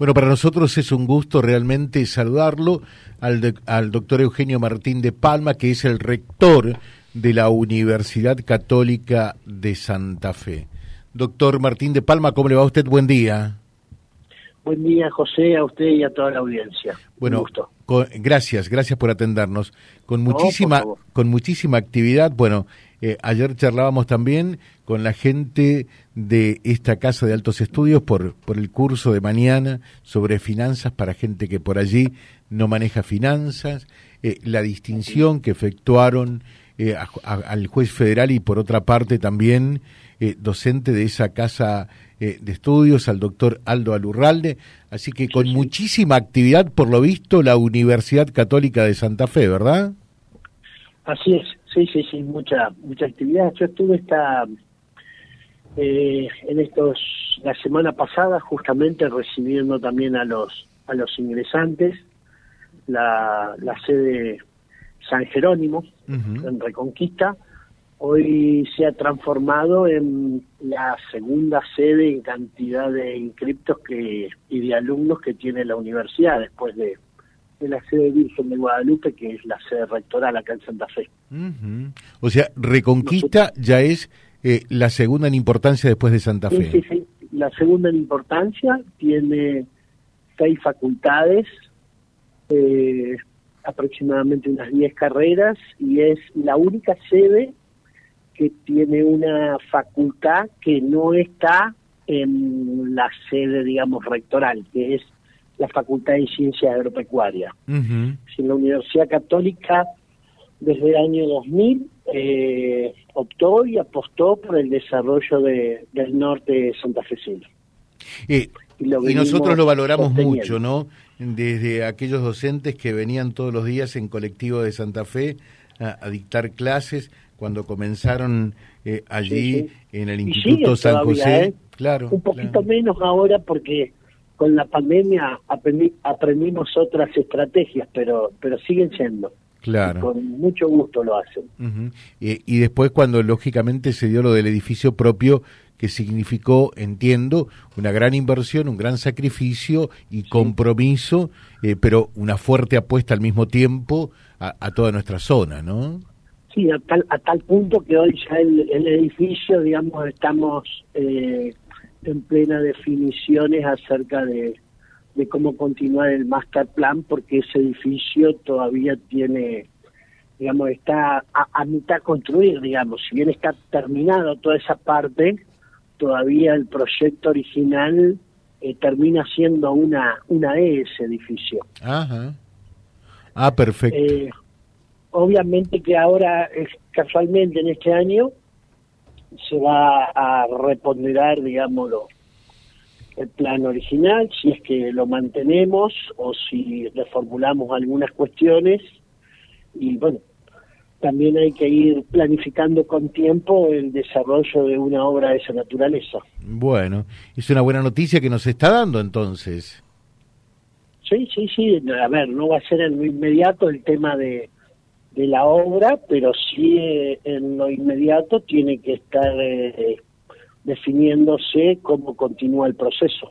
Bueno, para nosotros es un gusto realmente saludarlo al, al doctor Eugenio Martín de Palma, que es el rector de la Universidad Católica de Santa Fe. Doctor Martín de Palma, ¿cómo le va a usted? Buen día. Buen día, José, a usted y a toda la audiencia. Bueno, gracias, gracias por atendernos. Con muchísima, con muchísima actividad. Bueno, eh, ayer charlábamos también con la gente de esta Casa de Altos Estudios por, por el curso de mañana sobre finanzas para gente que por allí no maneja finanzas, eh, la distinción que efectuaron eh, al juez federal y por otra parte también docente de esa Casa de Estudios, al doctor Aldo Alurralde. Así que con muchísima actividad, por lo visto, la Universidad Católica de Santa Fe, ¿verdad? Así es, sí, sí, sí, mucha, mucha actividad. Yo estuve esta, eh, en estos, la semana pasada justamente recibiendo también a los, a los ingresantes, la, la sede San Jerónimo, en Reconquista, hoy se ha transformado en la segunda sede en cantidad de inscriptos que, y de alumnos que tiene la universidad después de de la sede Virgen de Guadalupe, que es la sede rectoral acá en Santa Fe. O sea, Reconquista ya es eh, la segunda en importancia después de Santa Fe. Sí, sí, la segunda en importancia tiene seis facultades, eh, aproximadamente unas diez carreras, y es la única sede que tiene una facultad que no está en la sede, digamos, rectoral, que es la Facultad de Ciencias Agropecuarias. Uh la Universidad Católica, desde el año 2000, eh, optó y apostó por el desarrollo de, del norte de Santa Fe. y, y nosotros lo valoramos mucho, ¿no? Desde aquellos docentes que venían todos los días en colectivo de Santa Fe a, dictar clases, cuando comenzaron eh, allí en el Instituto San José. ¿eh? Claro. Un poquito menos ahora porque con la pandemia aprendimos otras estrategias, pero, pero siguen siendo. Claro. con mucho gusto lo hacen. y, después cuando lógicamente se dio lo del edificio propio, que significó, entiendo, una gran inversión, un gran sacrificio y compromiso, eh, pero una fuerte apuesta al mismo tiempo a, toda nuestra zona, ¿no? Sí, a tal, a tal punto que hoy ya el, el edificio, digamos, estamos eh, en plena definiciones acerca de, cómo continuar el master plan porque ese edificio todavía tiene digamos está a, mitad construir digamos. Si bien está terminado toda esa parte todavía el proyecto original eh, termina siendo una una E ese edificio. Ajá. ah perfecto. Eh, obviamente que ahora casualmente en este año se va a reponderar, digámoslo, el plan original, si es que lo mantenemos o si reformulamos algunas cuestiones. Y bueno, también hay que ir planificando con tiempo el desarrollo de una obra de esa naturaleza. Bueno, es una buena noticia que nos está dando entonces. Sí, sí, sí. A ver, no va a ser en lo inmediato el tema de, de la obra, pero sí eh, en lo inmediato tiene que estar eh, definiéndose cómo continúa el proceso.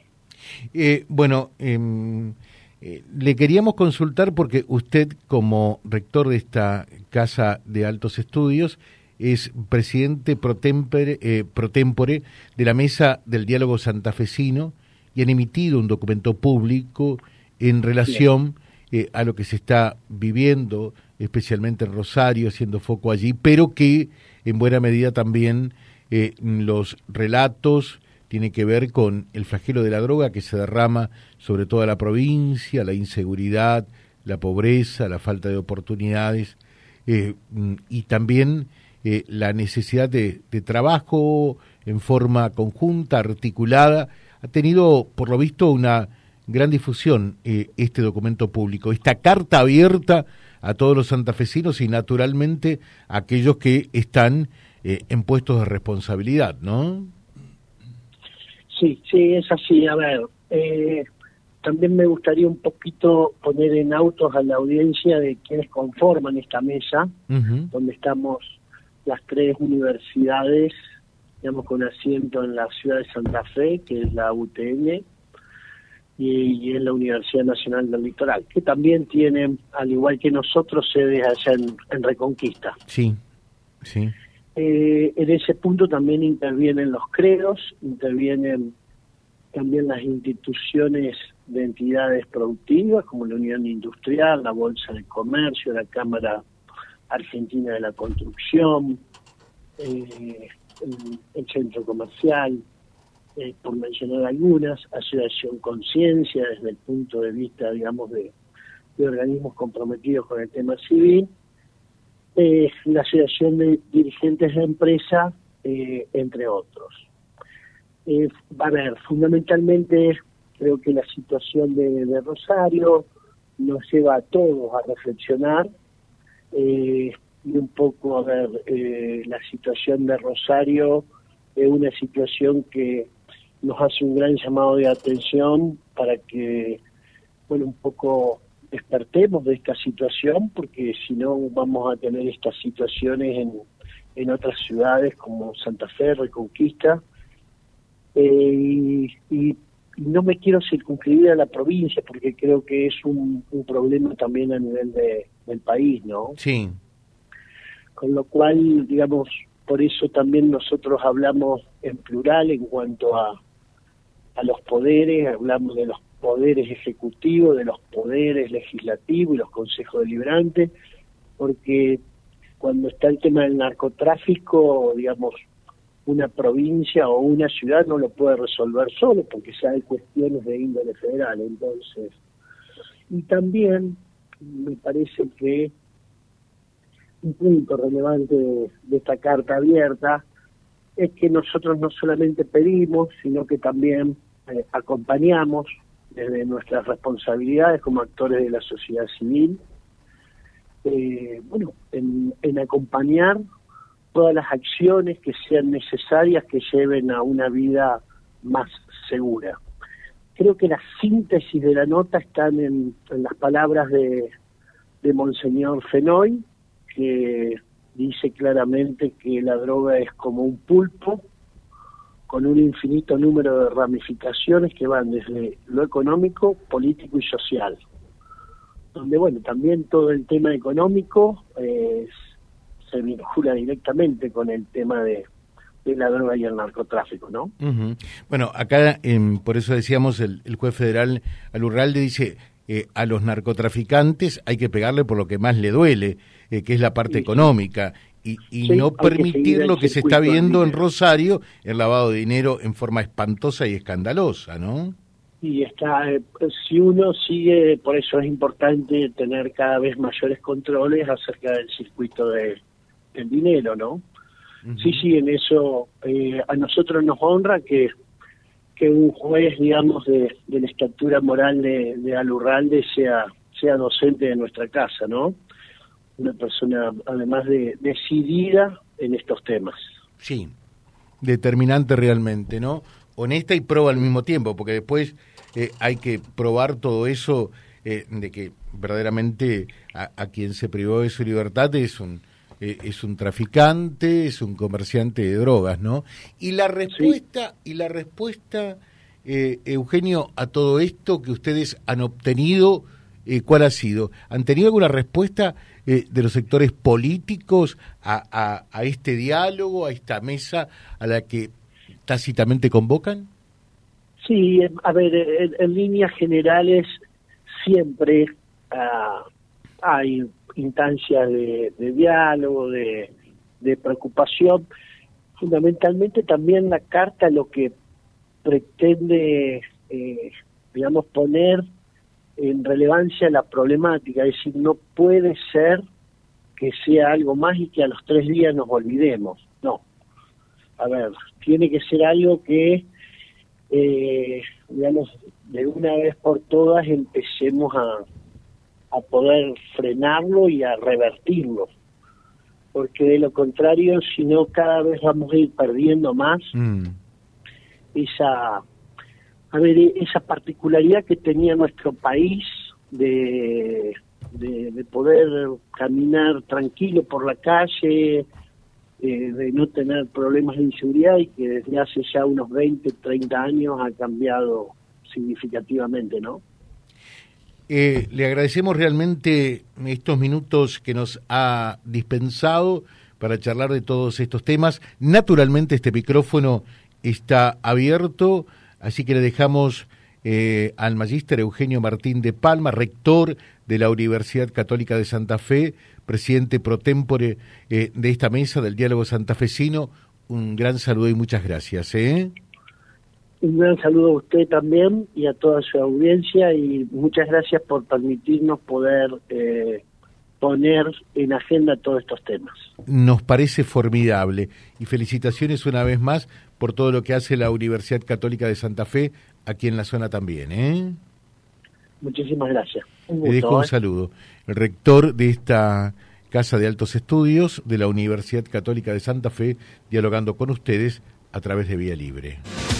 Eh, bueno, em, le queríamos consultar porque usted como rector de esta Casa de Altos Estudios es presidente pro tempore, pro tempore de la Mesa del Diálogo Santafesino y han emitido un documento público en relación a lo que se está viviendo especialmente en Rosario, haciendo foco allí, pero que en buena medida también eh, los relatos tienen que ver con el flagelo de la droga que se derrama sobre toda la provincia, la inseguridad, la pobreza, la falta de oportunidades eh, y también eh, la necesidad de, de, trabajo en forma conjunta, articulada. Ha tenido, por lo visto, una gran difusión este documento público, esta carta abierta a todos los santafesinos y naturalmente a aquellos que están eh, en puestos de responsabilidad, ¿no? Sí, sí, es así. A ver, eh, también me gustaría un poquito poner en autos a la audiencia de quienes conforman esta mesa, donde estamos las tres universidades, digamos, con asiento en la ciudad de Santa Fe, que es la UTN, y, es la Universidad Nacional del Litoral, que también tiene, al igual que nosotros, sedes allá en, Reconquista. Sí, sí. Eh, en ese punto también intervienen los credos, intervienen también las instituciones de entidades productivas como la Unión Industrial, la Bolsa de Comercio, la Cámara Argentina de la Construcción, eh, el, Centro Comercial, eh, por mencionar algunas, Asociación Conciencia desde el punto de vista, digamos, de, organismos comprometidos con el tema civil, eh, la Asociación de Dirigentes de Empresa, entre otros. a ver, fundamentalmente creo que la situación de Rosario nos lleva a todos a reflexionar eh, y un poco a ver eh, la situación de Rosario es una situación que nos hace un gran llamado de atención para que bueno un poco despertemos de esta situación porque si no vamos a tener estas situaciones en, en otras ciudades como Santa Fe, Reconquista eh, y, no me quiero circunscribir a la provincia porque creo que es un, un problema también a nivel de, del país, ¿no? Sí. Con lo cual, digamos, por eso también nosotros hablamos en plural en cuanto a, a los poderes, hablamos de los poderes ejecutivos, de los poderes legislativos y los consejos deliberantes, porque cuando está el tema del narcotráfico, digamos, una provincia o una ciudad no lo puede resolver solo, porque ya hay cuestiones de índole federal. Entonces, y también me parece que un punto relevante de, esta carta abierta es que nosotros no solamente pedimos, sino que también eh, acompañamos desde nuestras responsabilidades como actores de la sociedad civil, eh, bueno, en, en acompañar todas las acciones que sean necesarias que lleven a una vida más segura. Creo que la síntesis de la nota están en, las palabras de, de Monseñor Fenoy, que dice claramente que la droga es como un pulpo con un infinito número de ramificaciones que van desde lo económico, político y social. Donde, bueno, también todo el tema económico se vincula directamente con el tema de, la droga y el narcotráfico, ¿no? Bueno, acá por eso decíamos el, juez federal Alurralde dice eh, a los narcotraficantes hay que pegarle por lo que más le duele, eh, que es la parte económica, y, no permitir lo que se está viendo en Rosario, el lavado de dinero en forma espantosa y escandalosa, ¿no? Y está, eh, si uno sigue, por eso es importante tener cada vez mayores controles acerca del circuito de, del dinero, ¿no? Sí, sí, en eso eh, a nosotros nos honra que, que un juez, digamos, de, la estatura moral de, de Alurralde sea, sea docente de nuestra casa, ¿no? Una persona, además de decidida en estos temas. Sí, determinante realmente, ¿no? Honesta y prueba al mismo tiempo, porque después eh, hay que probar todo eso eh, de que verdaderamente a, quien se privó de su libertad es un eh, es un traficante, es un comerciante de drogas, ¿no? Y la respuesta, y la respuesta, eh, Eugenio, a todo esto que ustedes han obtenido, eh, ¿cuál ha sido? ¿Han tenido alguna respuesta de los sectores políticos a, a, este diálogo, a esta mesa a la que tácitamente convocan? Sí, a ver, en, líneas generales siempre ah, hay instancias de, diálogo, de, preocupación. Fundamentalmente también la carta lo que pretende, eh, digamos, poner en relevancia la problemática, es decir, no puede ser que sea algo más y que a los tres días nos olvidemos, no. A ver, tiene que ser algo que, eh, digamos, de una vez por todas empecemos a, a poder frenarlo y a revertirlo. Porque de lo contrario, si no, cada vez vamos a ir perdiendo más mm. esa, a ver, esa particularidad que tenía nuestro país de, de, poder caminar tranquilo por la calle, eh, de no tener problemas de inseguridad y que desde hace ya unos 20, 30 años ha cambiado significativamente, ¿no? Eh, le agradecemos realmente estos minutos que nos ha dispensado para charlar de todos estos temas. Naturalmente este micrófono está abierto, así que le dejamos eh, al magíster Eugenio Martín de Palma, rector de la Universidad Católica de Santa Fe, presidente pro tempore eh, de esta mesa del diálogo santafesino. Un gran saludo y muchas gracias. ¿eh? Un gran saludo a usted también y a toda su audiencia y muchas gracias por permitirnos poder eh, poner en agenda todos estos temas. Nos parece formidable y felicitaciones una vez más por todo lo que hace la Universidad Católica de Santa Fe aquí en la zona también. ¿eh? Muchísimas gracias. Le dejo un ¿eh? saludo. El rector de esta Casa de Altos Estudios de la Universidad Católica de Santa Fe, dialogando con ustedes a través de Vía Libre.